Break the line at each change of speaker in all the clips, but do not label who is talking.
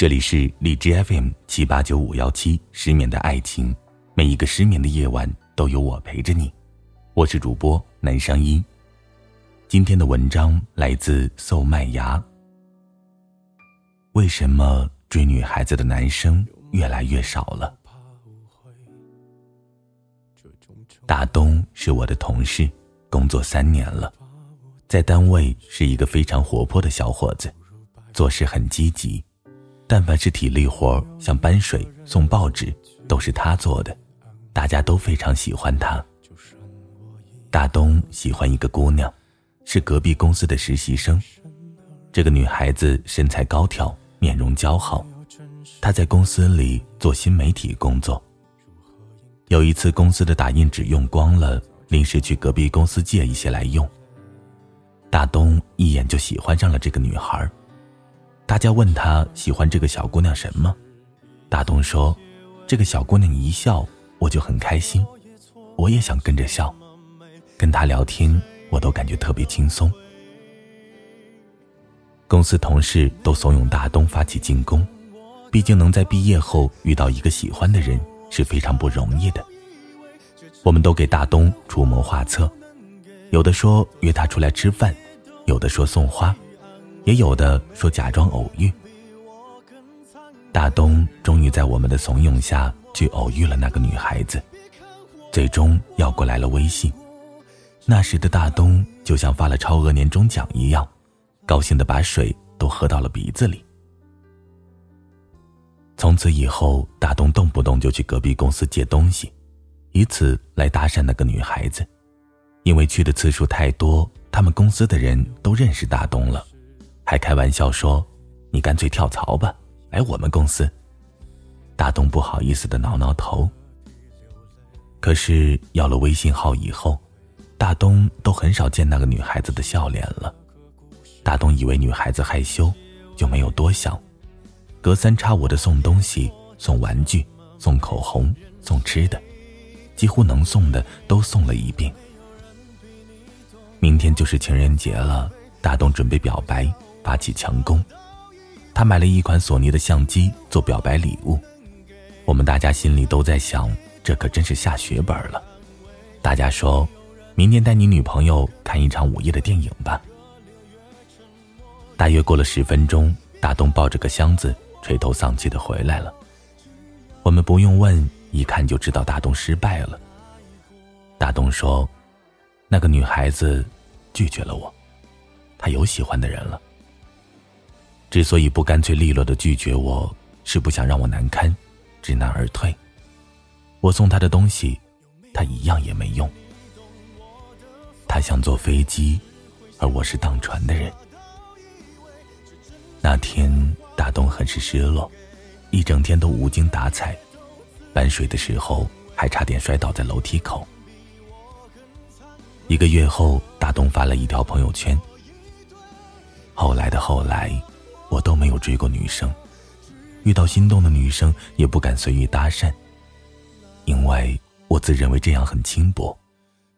这里是荔枝 FM 七八九五幺七失眠的爱情，每一个失眠的夜晚都有我陪着你。我是主播南商一。今天的文章来自瘦麦芽。为什么追女孩子的男生越来越少了？大东是我的同事，工作三年了，在单位是一个非常活泼的小伙子，做事很积极。但凡是体力活，像搬水、送报纸，都是他做的，大家都非常喜欢他。大东喜欢一个姑娘，是隔壁公司的实习生。这个女孩子身材高挑，面容姣好。她在公司里做新媒体工作。有一次，公司的打印纸用光了，临时去隔壁公司借一些来用。大东一眼就喜欢上了这个女孩。大家问他喜欢这个小姑娘什么，大东说：“这个小姑娘一笑，我就很开心，我也想跟着笑，跟她聊天，我都感觉特别轻松。”公司同事都怂恿大东发起进攻，毕竟能在毕业后遇到一个喜欢的人是非常不容易的。我们都给大东出谋划策，有的说约他出来吃饭，有的说送花。也有的说假装偶遇。大东终于在我们的怂恿下去偶遇了那个女孩子，最终要过来了微信。那时的大东就像发了超额年终奖一样，高兴的把水都喝到了鼻子里。从此以后，大东动不动就去隔壁公司借东西，以此来搭讪那个女孩子。因为去的次数太多，他们公司的人都认识大东了。还开玩笑说：“你干脆跳槽吧，来我们公司。”大东不好意思的挠挠头。可是要了微信号以后，大东都很少见那个女孩子的笑脸了。大东以为女孩子害羞，就没有多想，隔三差五的送东西、送玩具、送口红、送吃的，几乎能送的都送了一遍。明天就是情人节了，大东准备表白。发起强攻，他买了一款索尼的相机做表白礼物。我们大家心里都在想，这可真是下血本了。大家说，明天带你女朋友看一场午夜的电影吧。大约过了十分钟，大东抱着个箱子，垂头丧气的回来了。我们不用问，一看就知道大东失败了。大东说：“那个女孩子拒绝了我，她有喜欢的人了。”之所以不干脆利落的拒绝我，是不想让我难堪，知难而退。我送他的东西，他一样也没用。他想坐飞机，而我是当船的人。那天大东很是失落，一整天都无精打采，搬水的时候还差点摔倒在楼梯口。一个月后，大东发了一条朋友圈。后来的后来。我都没有追过女生，遇到心动的女生也不敢随意搭讪，因为我自认为这样很轻薄，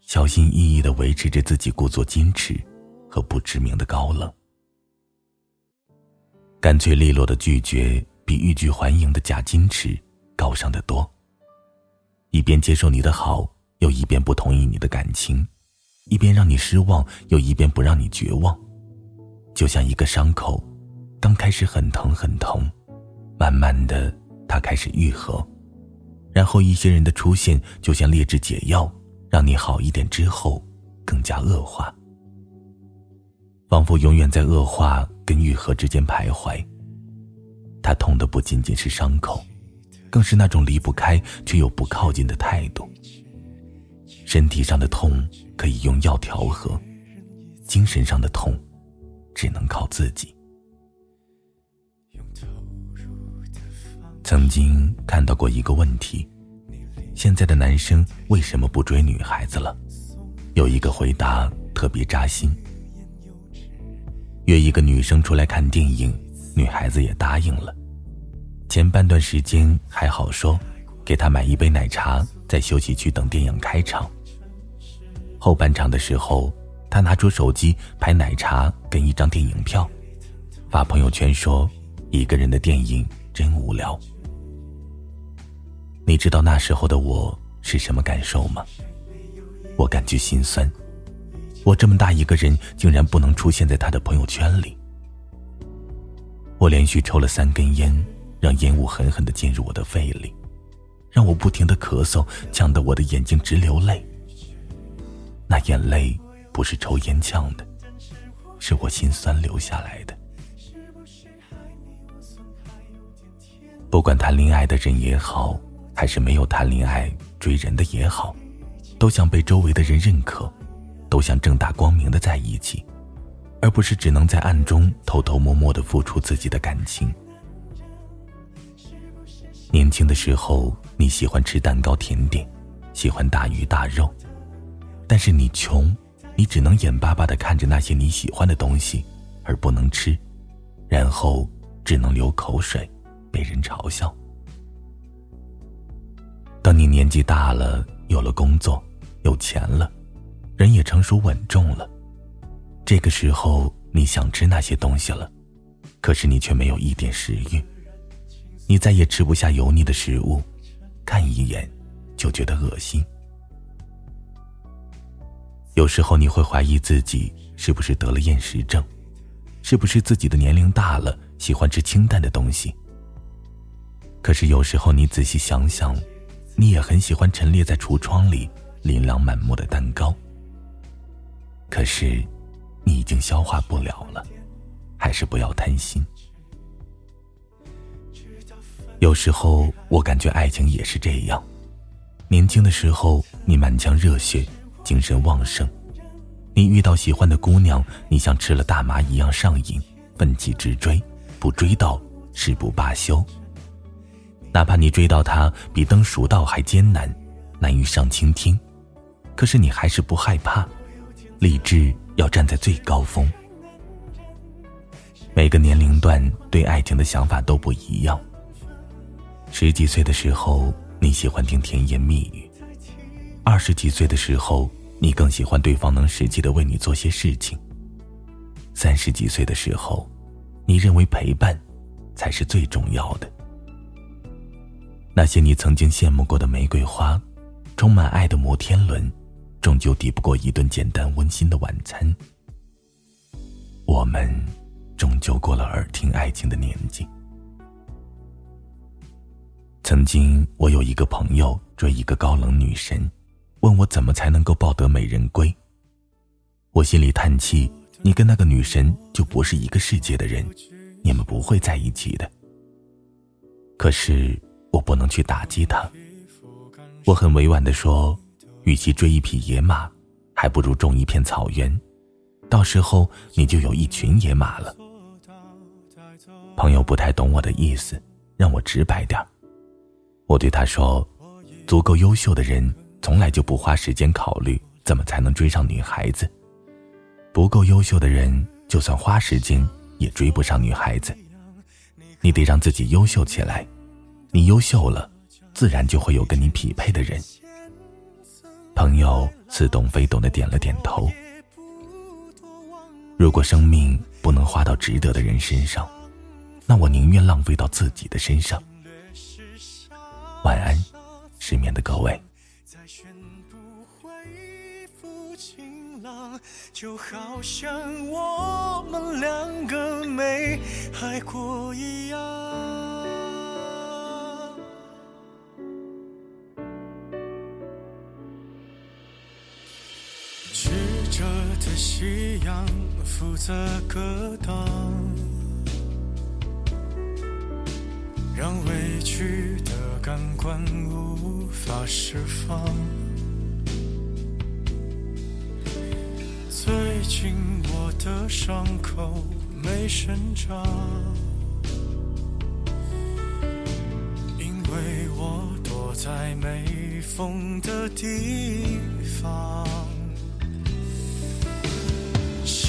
小心翼翼的维持着自己故作矜持和不知名的高冷。干脆利落的拒绝，比欲拒还迎的假矜持高尚的多。一边接受你的好，又一边不同意你的感情，一边让你失望，又一边不让你绝望，就像一个伤口。刚开始很疼很疼，慢慢的，它开始愈合，然后一些人的出现就像劣质解药，让你好一点之后，更加恶化，仿佛永远在恶化跟愈合之间徘徊。他痛的不仅仅是伤口，更是那种离不开却又不靠近的态度。身体上的痛可以用药调和，精神上的痛，只能靠自己。曾经看到过一个问题：现在的男生为什么不追女孩子了？有一个回答特别扎心。约一个女生出来看电影，女孩子也答应了。前半段时间还好说，给她买一杯奶茶，在休息区等电影开场。后半场的时候，他拿出手机拍奶茶跟一张电影票，发朋友圈说：“一个人的电影真无聊。你知道那时候的我是什么感受吗？我感觉心酸。我这么大一个人，竟然不能出现在他的朋友圈里。我连续抽了三根烟，让烟雾狠狠的进入我的肺里，让我不停的咳嗽，呛得我的眼睛直流泪。那眼泪不是抽烟呛的，是我心酸流下来的。不管谈恋爱的人也好，还是没有谈恋爱追人的也好，都想被周围的人认可，都想正大光明的在一起，而不是只能在暗中偷偷摸摸的付出自己的感情。年轻的时候，你喜欢吃蛋糕甜点，喜欢大鱼大肉，但是你穷，你只能眼巴巴的看着那些你喜欢的东西，而不能吃，然后只能流口水。被人嘲笑。当你年纪大了，有了工作，有钱了，人也成熟稳重了，这个时候你想吃那些东西了，可是你却没有一点食欲，你再也吃不下油腻的食物，看一眼就觉得恶心。有时候你会怀疑自己是不是得了厌食症，是不是自己的年龄大了，喜欢吃清淡的东西。可是有时候你仔细想想，你也很喜欢陈列在橱窗里琳琅满目的蛋糕。可是，你已经消化不了了，还是不要贪心。有时候我感觉爱情也是这样，年轻的时候你满腔热血，精神旺盛，你遇到喜欢的姑娘，你像吃了大麻一样上瘾，奋起直追，不追到誓不罢休。哪怕你追到他比登蜀道还艰难，难于上青天，可是你还是不害怕，立志要站在最高峰。每个年龄段对爱情的想法都不一样。十几岁的时候你喜欢听甜言蜜语，二十几岁的时候你更喜欢对方能实际的为你做些事情。三十几岁的时候，你认为陪伴才是最重要的。那些你曾经羡慕过的玫瑰花，充满爱的摩天轮，终究抵不过一顿简单温馨的晚餐。我们终究过了耳听爱情的年纪。曾经，我有一个朋友追一个高冷女神，问我怎么才能够抱得美人归。我心里叹气：你跟那个女神就不是一个世界的人，你们不会在一起的。可是。我不能去打击他，我很委婉的说，与其追一匹野马，还不如种一片草原，到时候你就有一群野马了。朋友不太懂我的意思，让我直白点我对他说，足够优秀的人从来就不花时间考虑怎么才能追上女孩子，不够优秀的人就算花时间也追不上女孩子。你得让自己优秀起来。你优秀了，自然就会有跟你匹配的人。朋友似懂非懂的点了点头。如果生命不能花到值得的人身上，那我宁愿浪费到自己的身上。晚安，失眠的各位。就好像我们两个没爱过一样。曲折的夕阳负责隔挡，让委屈的感官无法释放。最近我的伤口没生长，因为我躲在没风的地方。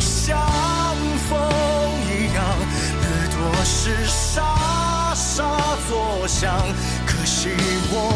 像风一样，耳朵是沙沙作响，可惜我